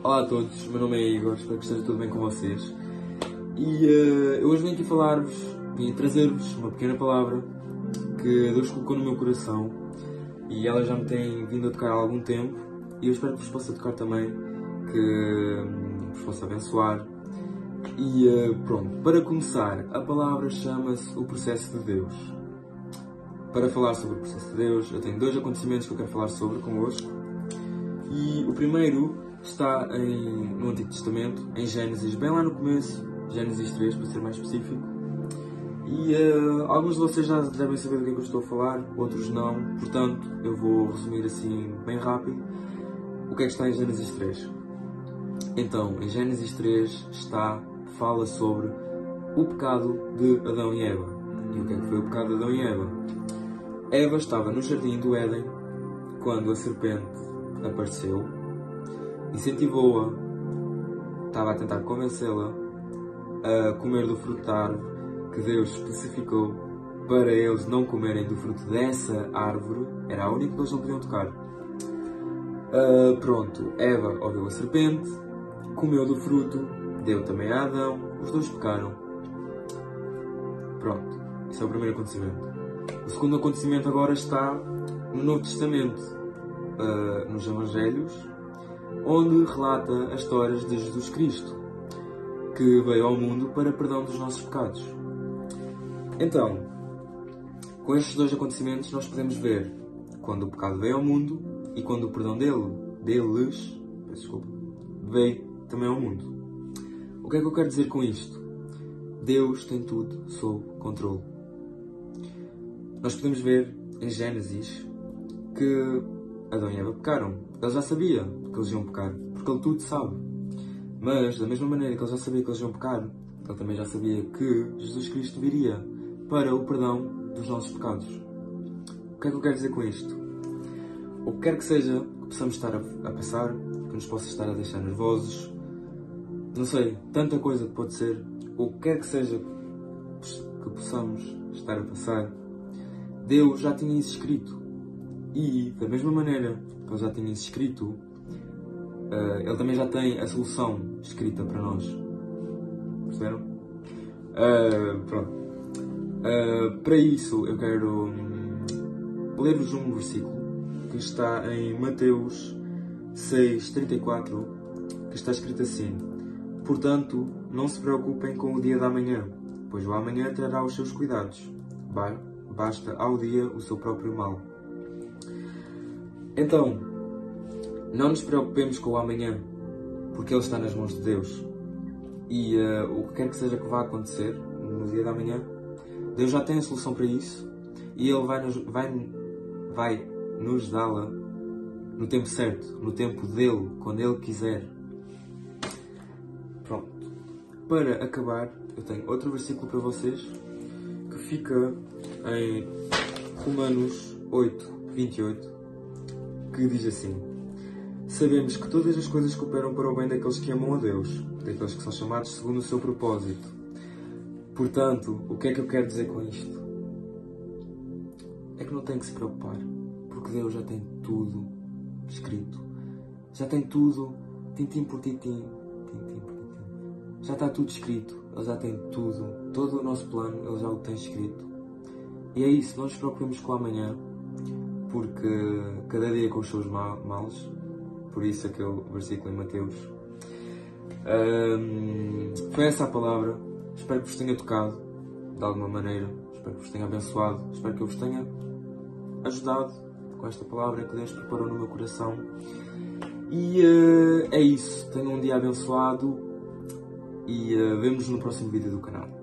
Olá a todos, meu nome é Igor, espero que esteja tudo bem com vocês. E uh, eu hoje venho aqui falar-vos, vim trazer-vos uma pequena palavra que Deus colocou no meu coração e ela já me tem vindo a tocar há algum tempo e eu espero que vos possa tocar também, que um, vos possa abençoar. E uh, pronto, para começar, a palavra chama-se o processo de Deus. Para falar sobre o processo de Deus, eu tenho dois acontecimentos que eu quero falar sobre convosco. E o primeiro está em, no Antigo Testamento, em Gênesis, bem lá no começo, Gênesis 3, para ser mais específico. E uh, alguns de vocês já devem saber do que é que eu estou a falar, outros não, portanto eu vou resumir assim bem rápido o que é que está em Gênesis 3. Então, em Gênesis 3 está, fala sobre o pecado de Adão e Eva. E o que é que foi o pecado de Adão e Eva? Eva estava no jardim do Éden quando a serpente apareceu, incentivou-a, estava a tentar convencê-la a comer do fruto da árvore que Deus especificou para eles não comerem do fruto dessa árvore, era a única que eles não podiam tocar. Uh, pronto, Eva ouviu a serpente, comeu do fruto, deu também a Adão, os dois pecaram. Pronto, isso é o primeiro acontecimento. O segundo acontecimento agora está no Novo Testamento, uh, nos Evangelhos, onde relata as histórias de Jesus Cristo, que veio ao mundo para perdão dos nossos pecados. Então, com estes dois acontecimentos, nós podemos ver quando o pecado veio ao mundo e quando o perdão dele, deles, desculpa, veio também ao mundo. O que é que eu quero dizer com isto? Deus tem tudo sob controle. Nós podemos ver em Gênesis que Adão e Eva pecaram. Ele já sabia que eles iam pecar, porque ele tudo sabe. Mas, da mesma maneira que ele já sabia que eles iam pecar, ele também já sabia que Jesus Cristo viria para o perdão dos nossos pecados. O que é que eu quero dizer com isto? O que quer que seja que possamos estar a, passar, que nos possa estar a deixar nervosos, não sei, tanta coisa que pode ser, o que quer que seja que possamos estar a passar, Deus já tinha isso escrito. E, da mesma maneira que Ele já tinha isso escrito, uh, Ele também já tem a solução escrita para nós. Perceberam? Uh, pronto. Uh, para isso, eu quero hum, ler-vos um versículo que está em Mateus 6,34, que está escrito assim: Portanto, não se preocupem com o dia da manhã, pois o amanhã trará os seus cuidados. Basta ao dia o seu próprio mal. Então, não nos preocupemos com o amanhã, porque ele está nas mãos de Deus. E uh, o que quer que seja que vá acontecer no dia da manhã, Deus já tem a solução para isso e Ele vai nos, vai, vai nos dá-la no tempo certo, no tempo dele, quando Ele quiser. Pronto. Para acabar, eu tenho outro versículo para vocês que fica em Romanos 8, 28, que diz assim: Sabemos que todas as coisas cooperam para o bem daqueles que amam a Deus, daqueles que são chamados segundo o seu propósito. Portanto, o que é que eu quero dizer com isto? É que não tem que se preocupar, porque Deus já tem tudo escrito. Já tem tudo, tintim por tintim, tintim por tintim. Já está tudo escrito, Ele já tem tudo, todo o nosso plano, Ele já o tem escrito. E é isso, não nos preocupemos com o amanhã, porque cada dia com os seus males, por isso aquele versículo em Mateus. Um, foi essa a palavra. Espero que vos tenha tocado de alguma maneira. Espero que vos tenha abençoado. Espero que eu vos tenha ajudado com esta palavra que Deus preparou no meu coração. E uh, é isso. Tenham um dia abençoado e uh, vemos no próximo vídeo do canal.